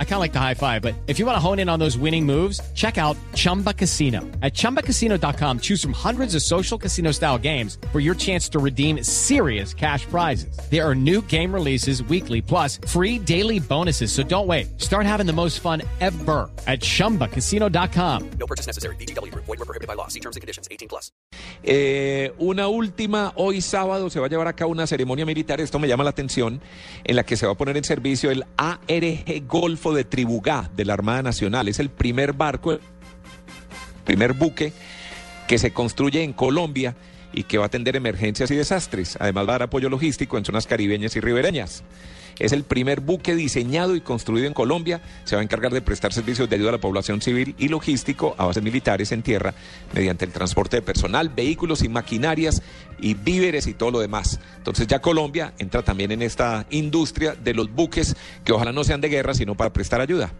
I kind of like the high five, but if you want to hone in on those winning moves, check out Chumba Casino. At ChumbaCasino.com, choose from hundreds of social casino style games for your chance to redeem serious cash prizes. There are new game releases weekly, plus free daily bonuses. So don't wait. Start having the most fun ever at ChumbaCasino.com. No purchase necessary. VGW. Void were prohibited by law. See terms and conditions. 18 plus. Eh, una última, hoy sábado se va a llevar a cabo una ceremonia militar, esto me llama la atención, en la que se va a poner en servicio el ARC Golfo de Tribugá de la Armada Nacional. Es el primer barco, el primer buque que se construye en Colombia y que va a atender emergencias y desastres. Además va a dar apoyo logístico en zonas caribeñas y ribereñas. Es el primer buque diseñado y construido en Colombia. Se va a encargar de prestar servicios de ayuda a la población civil y logístico a bases militares en tierra mediante el transporte de personal, vehículos y maquinarias y víveres y todo lo demás. Entonces ya Colombia entra también en esta industria de los buques que ojalá no sean de guerra, sino para prestar ayuda.